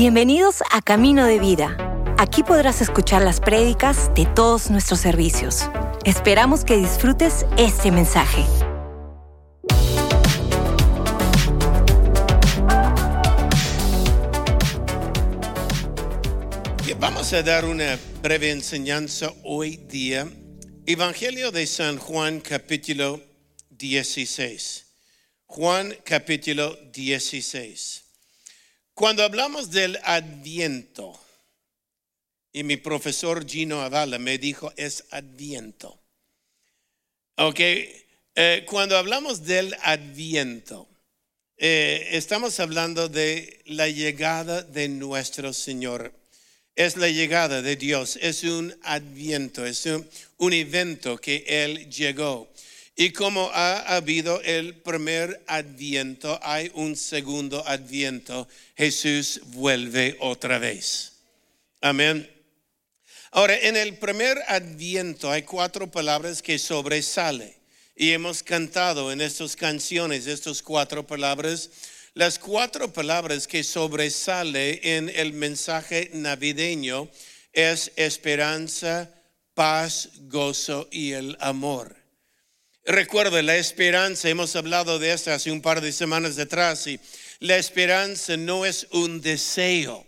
Bienvenidos a Camino de Vida. Aquí podrás escuchar las prédicas de todos nuestros servicios. Esperamos que disfrutes este mensaje. Vamos a dar una breve enseñanza hoy día. Evangelio de San Juan capítulo 16. Juan capítulo 16. Cuando hablamos del adviento, y mi profesor Gino Avala me dijo es adviento. Ok, eh, cuando hablamos del adviento, eh, estamos hablando de la llegada de nuestro Señor. Es la llegada de Dios, es un adviento, es un evento que Él llegó. Y como ha habido el primer adviento, hay un segundo adviento. Jesús vuelve otra vez. Amén. Ahora, en el primer adviento hay cuatro palabras que sobresalen. Y hemos cantado en estas canciones estas cuatro palabras. Las cuatro palabras que sobresalen en el mensaje navideño es esperanza, paz, gozo y el amor. Recuerda la esperanza, hemos hablado de esto hace un par de semanas atrás, y la esperanza no es un deseo.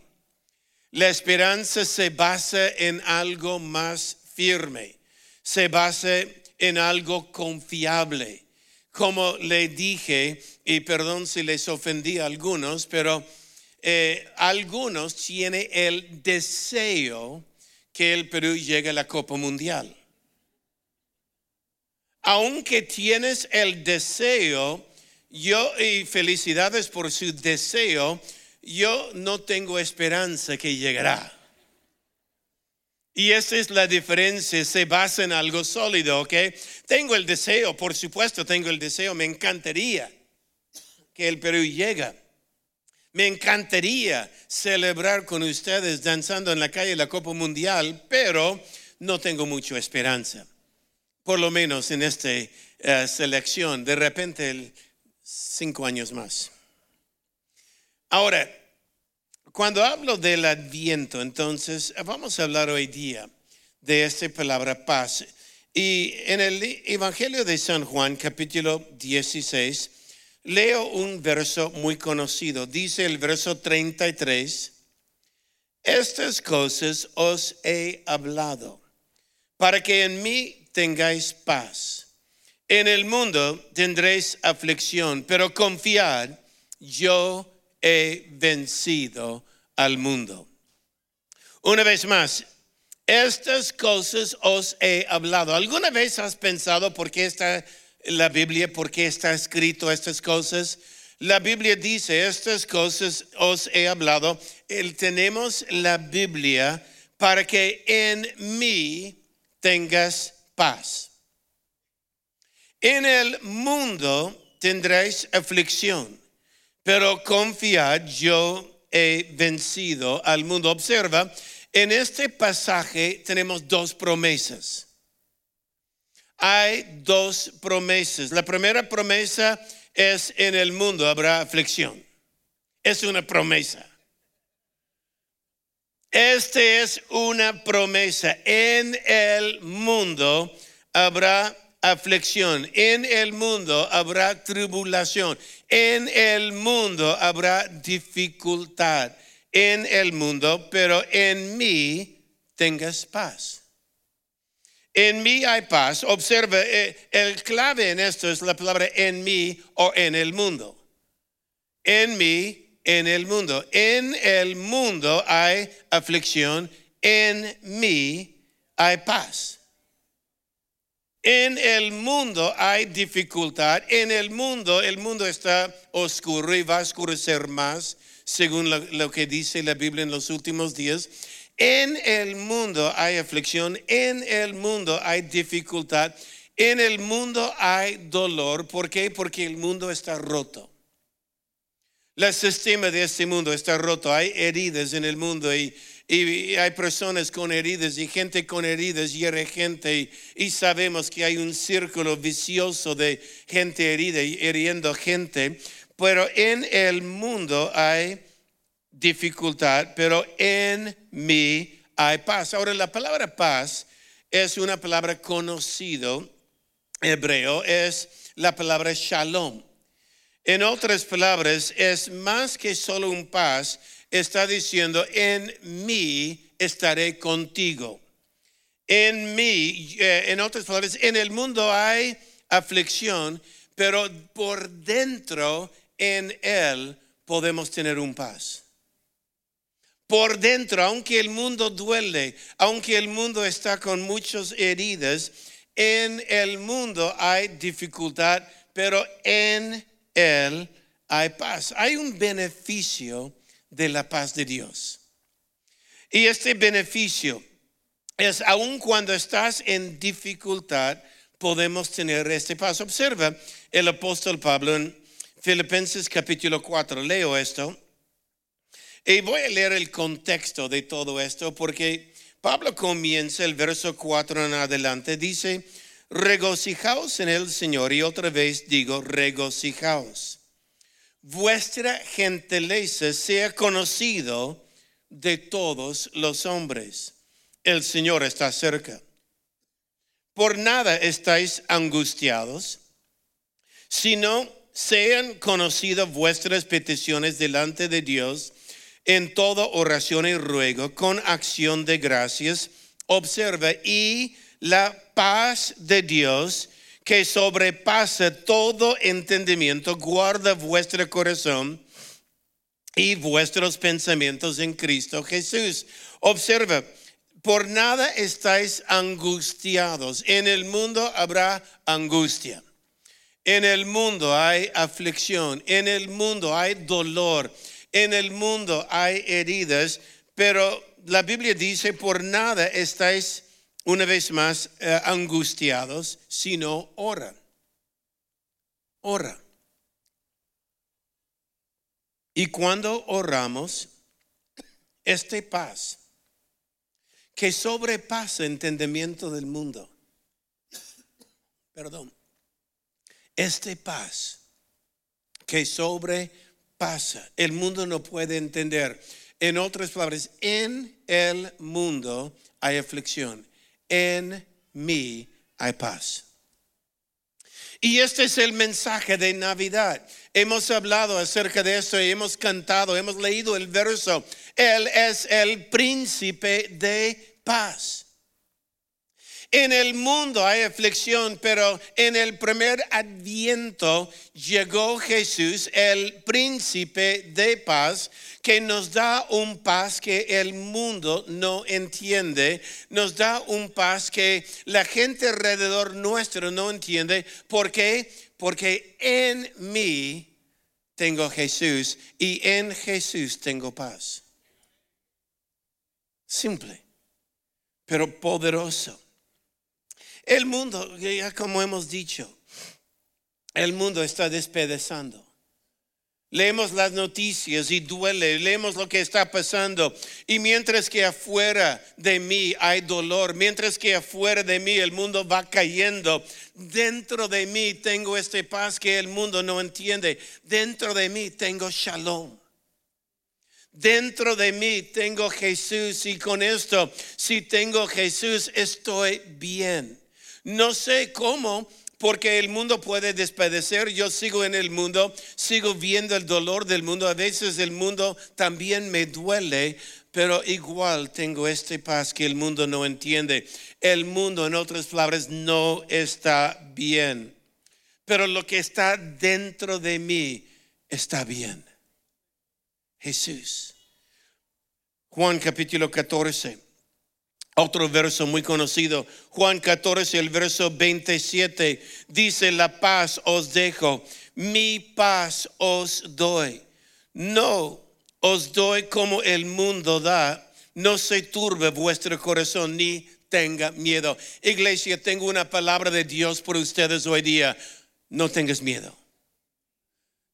La esperanza se basa en algo más firme, se basa en algo confiable. Como le dije, y perdón si les ofendí a algunos, pero eh, algunos tienen el deseo que el Perú llegue a la Copa Mundial aunque tienes el deseo, yo, y felicidades por su deseo, yo no tengo esperanza que llegará. Y esa es la diferencia, se basa en algo sólido, ¿ok? Tengo el deseo, por supuesto, tengo el deseo, me encantaría que el Perú llegue. Me encantaría celebrar con ustedes danzando en la calle la Copa Mundial, pero no tengo mucha esperanza por lo menos en esta eh, selección, de repente cinco años más. Ahora, cuando hablo del adviento, entonces vamos a hablar hoy día de esta palabra paz. Y en el Evangelio de San Juan, capítulo 16, leo un verso muy conocido. Dice el verso 33, estas cosas os he hablado, para que en mí tengáis paz. En el mundo tendréis aflicción, pero confiad, yo he vencido al mundo. Una vez más, estas cosas os he hablado. ¿Alguna vez has pensado por qué está la Biblia, por qué está escrito estas cosas? La Biblia dice, estas cosas os he hablado. Tenemos la Biblia para que en mí tengas paz. En el mundo tendréis aflicción, pero confiad, yo he vencido al mundo. Observa, en este pasaje tenemos dos promesas. Hay dos promesas. La primera promesa es en el mundo habrá aflicción. Es una promesa. Este es una promesa. En el mundo habrá aflicción. En el mundo habrá tribulación. En el mundo habrá dificultad. En el mundo, pero en mí tengas paz. En mí hay paz. Observa, eh, el clave en esto es la palabra en mí o en el mundo. En mí en el mundo. En el mundo hay aflicción, en mí hay paz. En el mundo hay dificultad, en el mundo el mundo está oscuro y va a oscurecer más, según lo, que dice la Biblia en los últimos días. En el mundo hay aflicción, en el mundo hay dificultad, en el mundo hay dolor. ¿Por qué? Porque el mundo está roto. El sistema de este mundo está roto. Hay heridas en el mundo y, hay personas con heridas y gente con heridas hiere gente. Y, sabemos que hay un círculo vicioso de gente herida y hiriendo gente. Pero en el mundo hay dificultad, pero en mí hay paz. Ahora, la palabra paz es una palabra conocido hebreo, es la palabra shalom. En otras palabras, es más que solo un paz, está diciendo, en mí estaré contigo. En mí, eh, en otras palabras, en el mundo hay aflicción, pero por dentro, en Él, podemos tener un paz. Por dentro, aunque el mundo duele, aunque el mundo está con muchas heridas, en el mundo hay dificultad, pero en Él hay paz. Hay un beneficio de la paz de Dios. Y este beneficio es aun cuando estás en dificultad, podemos tener este paz. Observa el apóstol Pablo en Filipenses capítulo 4. Leo esto. Y voy a leer el contexto de todo esto porque Pablo comienza el verso 4 en adelante. Dice, regocijaos en el Señor. Y otra vez digo, regocijaos. Vuestra gentileza sea conocido de todos los hombres. El Señor está cerca. Por nada estáis angustiados, sino sean conocidas vuestras peticiones delante de Dios en toda oración y ruego con acción de gracias. Observa y la paz de Dios que sobrepasa todo entendimiento, guarda vuestro corazón y vuestros pensamientos en Cristo Jesús. Observa, por nada estáis angustiados. En el mundo habrá angustia. En el mundo hay aflicción. En el mundo hay dolor. En el mundo hay heridas. Pero la Biblia dice, por nada estáis una vez más eh, angustiados, sino ora. Ora. Y cuando oramos, este paz que sobrepasa entendimiento del mundo, perdón, este paz que sobrepasa, el mundo no puede entender. En otras palabras, en el mundo hay aflicción, en mí hay paz. Y este es el mensaje de Navidad. Hemos hablado acerca de esto hemos cantado, hemos leído el verso. Él es el príncipe de paz. En el mundo hay aflicción, pero en el primer adviento llegó Jesús, el príncipe de paz, que nos da un paz que el mundo no entiende, nos da un paz que la gente alrededor nuestro no entiende. ¿Por qué? Porque en mí tengo Jesús y en Jesús tengo paz. Simple, pero poderoso. El mundo, ya como hemos dicho, el mundo está despedazando. Leemos las noticias y duele, leemos lo que está pasando. Y mientras que afuera de mí hay dolor, mientras que afuera de mí el mundo va cayendo, dentro de mí tengo este paz que el mundo no entiende. Dentro de mí tengo shalom. Dentro de mí tengo Jesús y con esto, si tengo Jesús, estoy bien. No sé cómo, porque el mundo puede despedecer. Yo sigo en el mundo, sigo viendo el dolor del mundo. A veces el mundo también me duele, pero igual tengo este paz que el mundo no entiende. El mundo, en otras palabras, no está bien. Pero lo que está dentro de mí está bien. Jesús. Juan capítulo 14. Otro verso muy conocido, Juan 14, el verso 27, dice, la paz os dejo, mi paz os doy. No os doy como el mundo da, no se turbe vuestro corazón ni tenga miedo. Iglesia, tengo una palabra de Dios por ustedes hoy día. No tengas miedo.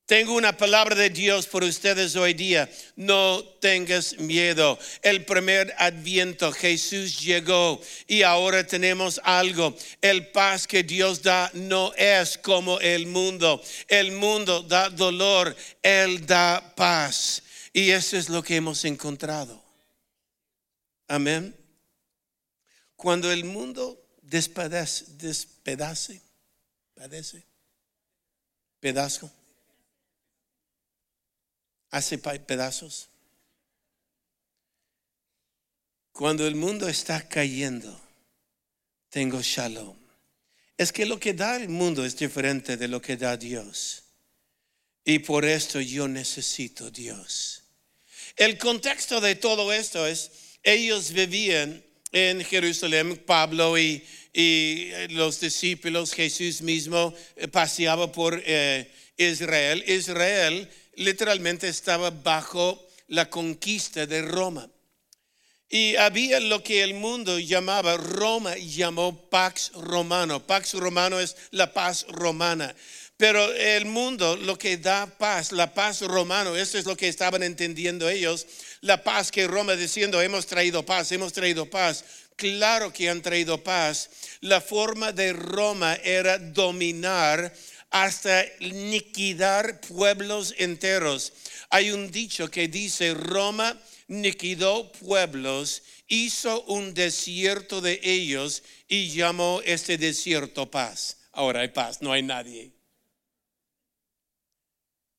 Tengo una palabra de Dios por ustedes hoy día. No tengas miedo. El primer adviento Jesús llegó y ahora tenemos algo. El paz que Dios da no es como el mundo. El mundo da dolor, Él da paz. Y eso es lo que hemos encontrado. Amén. Cuando el mundo despedace, despedace, padece, hace pedazos. Cuando el mundo está cayendo, tengo shalom. Es que lo que da el mundo es diferente de lo que da Dios. Y por esto yo necesito Dios. El contexto de todo esto es, ellos vivían en Jerusalén, Pablo y, los discípulos, Jesús mismo eh, paseaba por eh, Israel. Israel literalmente estaba bajo la conquista de Roma. Y había lo que el mundo llamaba, Roma llamó Pax Romano. Pax Romano es la paz romana. Pero el mundo, lo que da paz, la paz romano, eso es lo que estaban entendiendo ellos, la paz que Roma diciendo, hemos traído paz, hemos traído paz. Claro que han traído paz. La forma de Roma era dominar hasta liquidar pueblos enteros. Hay un dicho que dice, Roma liquidó pueblos, hizo un desierto de ellos y llamó este desierto paz. Ahora hay paz, no hay nadie.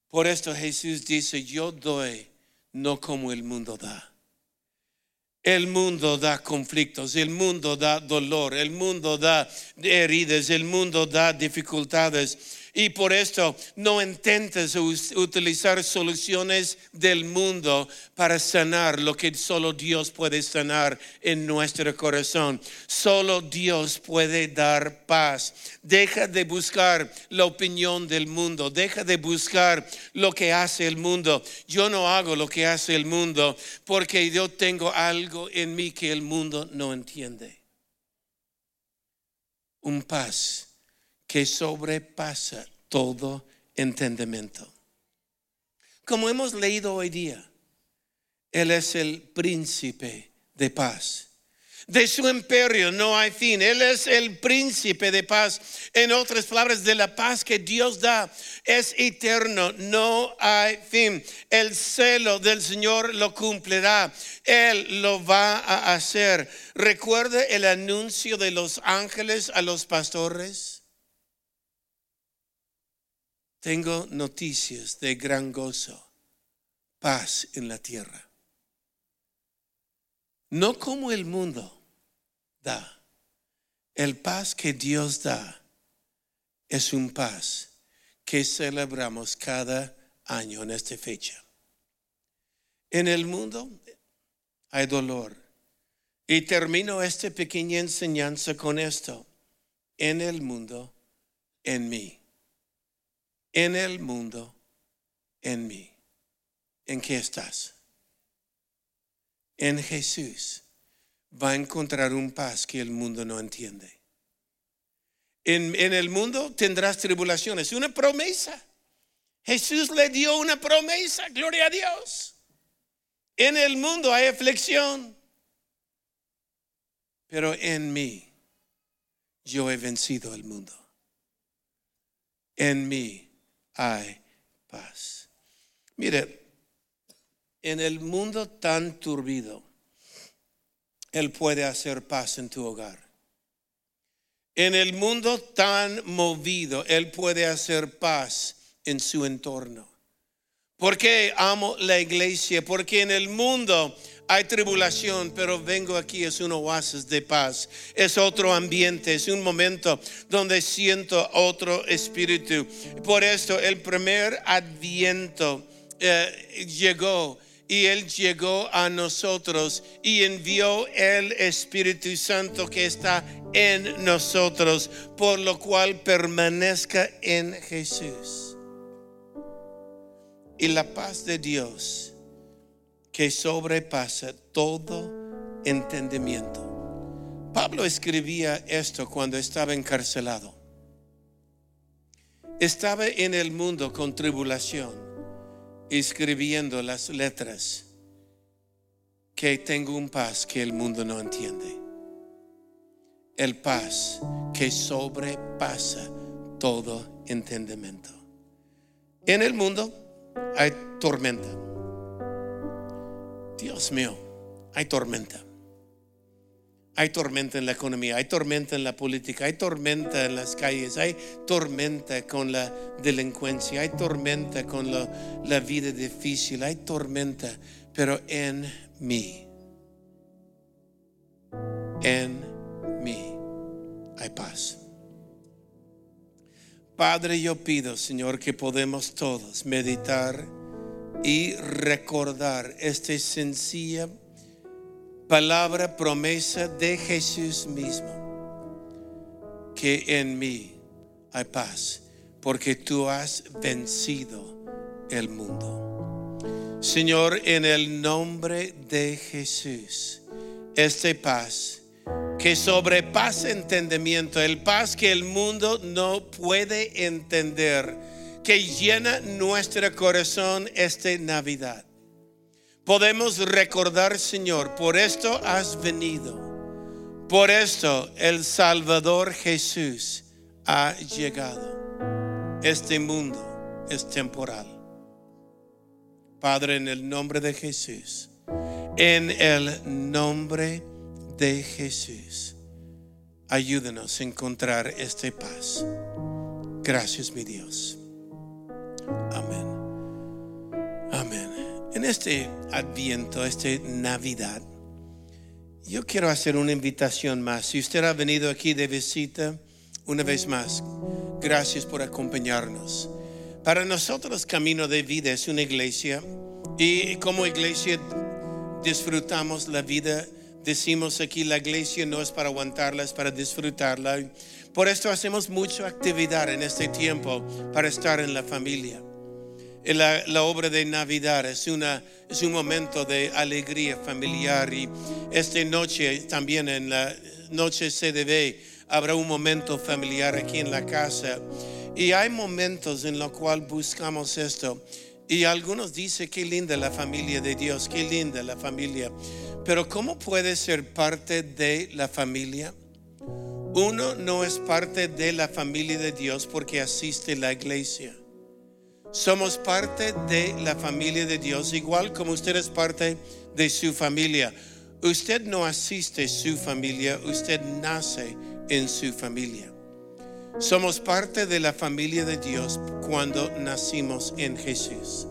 Por esto Jesús dice, yo doy no como el mundo da. El mundo da conflictos, el mundo da dolor, el mundo da heridas, el mundo da dificultades. Y por esto no intentes utilizar soluciones del mundo para sanar lo que solo Dios puede sanar en nuestro corazón. Solo Dios puede dar paz. Deja de buscar la opinión del mundo. Deja de buscar lo que hace el mundo. Yo no hago lo que hace el mundo porque yo tengo algo en mí que el mundo no entiende. Un paz que sobrepasa todo entendimiento. Como hemos leído hoy día, Él es el príncipe de paz. De su imperio no hay fin. Él es el príncipe de paz. En otras palabras, de la paz que Dios da es eterno, no hay fin. El celo del Señor lo cumplirá. Él lo va a hacer. Recuerda el anuncio de los ángeles a los pastores. Tengo noticias de gran gozo, paz en la tierra. No como el mundo da. El paz que Dios da es un paz que celebramos cada año en esta fecha. En el mundo hay dolor. Y termino esta pequeña enseñanza con esto. En el mundo, en mí en el mundo, en mí. ¿En qué estás? En Jesús va a encontrar un paz que el mundo no entiende. En, en el mundo tendrás tribulaciones, una promesa. Jesús le dio una promesa, gloria a Dios. En el mundo hay aflicción, pero en mí yo he vencido el mundo. En mí hay paz. Mire, en el mundo tan turbido, Él puede hacer paz en tu hogar. En el mundo tan movido, Él puede hacer paz en su entorno. ¿Por qué amo la iglesia? Porque en el mundo hay tribulación, pero vengo aquí, es un oasis de paz, es otro ambiente, es un momento donde siento otro espíritu. Por esto el primer adviento eh, llegó y Él llegó a nosotros y envió el Espíritu Santo que está en nosotros, por lo cual permanezca en Jesús. Y la paz de Dios que sobrepasa todo entendimiento. Pablo escribía esto cuando estaba encarcelado. Estaba en el mundo con tribulación, escribiendo las letras que tengo un paz que el mundo no entiende. El paz que sobrepasa todo entendimiento. En el mundo hay tormenta Dios mío, hay tormenta. Hay tormenta en la economía, hay tormenta en la política, hay tormenta en las calles, hay tormenta con la delincuencia, hay tormenta con la vida difícil, hay tormenta, pero en mí, en mí hay paz. Padre, yo pido, Señor, que podemos todos meditar y recordar esta sencilla palabra, promesa de Jesús mismo, que en mí hay paz, porque tú has vencido el mundo. Señor, en el nombre de Jesús, esta paz que sobrepasa entendimiento, el paz que el mundo no puede entender, que llena nuestro corazón esta Navidad. Podemos recordar, Señor, por esto has venido. Por esto el Salvador Jesús ha llegado. Este mundo es temporal. Padre, en el nombre de Jesús, en el nombre de Jesús, ayúdanos a encontrar esta paz. Gracias, mi Dios. Amén. Amén. En este adviento, este Navidad, yo quiero hacer una invitación más. Si usted ha venido aquí de visita, una vez más, gracias por acompañarnos. Para nosotros Camino de Vida es una iglesia y como iglesia disfrutamos la vida. Decimos aquí la iglesia no es para aguantarla, es para disfrutarla. Por esto hacemos mucha actividad en este tiempo para estar en la familia. La, la, obra de Navidad es, una, es un momento de alegría familiar y esta noche también en la noche CDB habrá un momento familiar aquí en la casa y hay momentos en los cuales buscamos esto y algunos dicen qué linda la familia de Dios, qué linda la familia, pero ¿cómo puede ser parte de la familia? Uno no es parte de la familia de Dios porque asiste a la iglesia. Somos parte de la familia de Dios, igual como usted es parte de su familia. Usted no asiste a su familia, usted nace en su familia. Somos parte de la familia de Dios cuando nacimos en Jesús.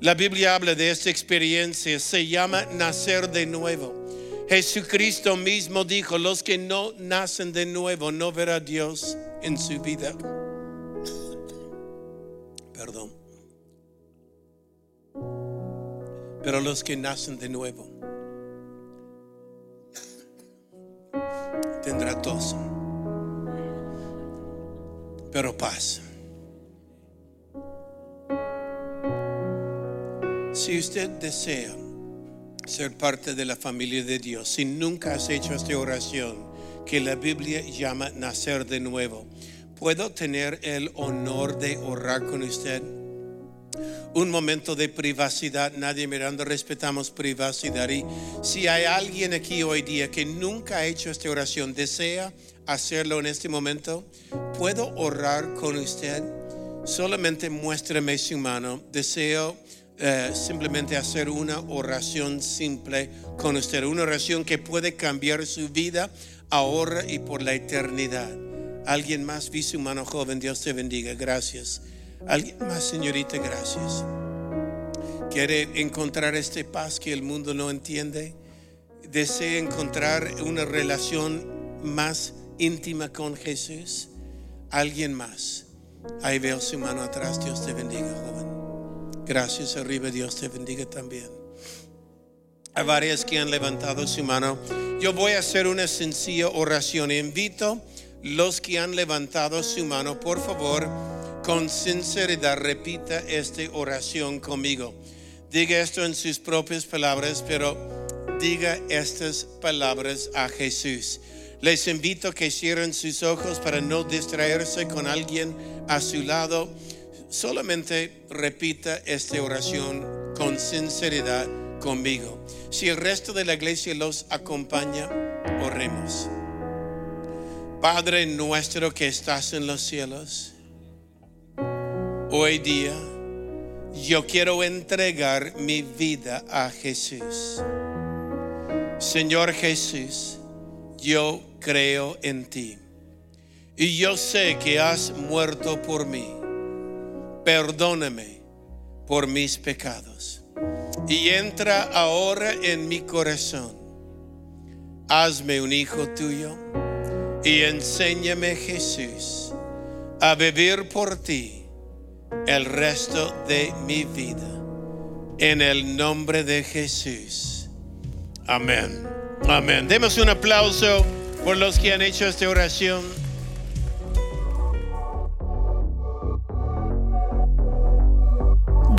La Biblia habla de esta experiencia, se llama nacer de nuevo. Jesucristo mismo dijo, los que no nacen de nuevo no verá a Dios en su vida. Perdón. Pero los que nacen de nuevo tendrá tos, pero paz. Si usted desea ser parte de la familia de Dios, si nunca has hecho esta oración que la Biblia llama nacer de nuevo, ¿Puedo tener el honor de orar con usted? Un momento de privacidad, nadie mirando, respetamos privacidad. Y si hay alguien aquí hoy día que nunca ha hecho esta oración, desea hacerlo en este momento, ¿puedo orar con usted? Solamente muéstrame su mano. Deseo eh, simplemente hacer una oración simple con usted, una oración que puede cambiar su vida ahora y por la eternidad. Alguien más, vi su mano joven, Dios te bendiga, gracias. Alguien más, señorita, gracias. Quiere encontrar este paz que el mundo no entiende. Desea encontrar una relación más íntima con Jesús. Alguien más. Ahí veo su mano atrás. Dios te bendiga, joven. Gracias arriba. Dios te bendiga también. Hay varias que han levantado su mano. Yo voy a hacer una sencilla oración. Invito los que han levantado su mano, por favor, con sinceridad repita esta oración conmigo. Diga esto en sus propias palabras, pero diga estas palabras a Jesús. Les invito a que cierren sus ojos para no distraerse con alguien a su lado. Solamente repita esta oración con sinceridad conmigo. Si el resto de la iglesia los acompaña, oremos. Padre nuestro que estás en los cielos, hoy día yo quiero entregar mi vida a Jesús. Señor Jesús, yo creo en ti. Y yo sé que has muerto por mí. Perdóname por mis pecados. Y entra ahora en mi corazón. Hazme un hijo tuyo y enséñame Jesús a vivir por ti el resto de mi vida. En el nombre de Jesús. Amén. Amén. Demos un aplauso por los que han hecho esta oración.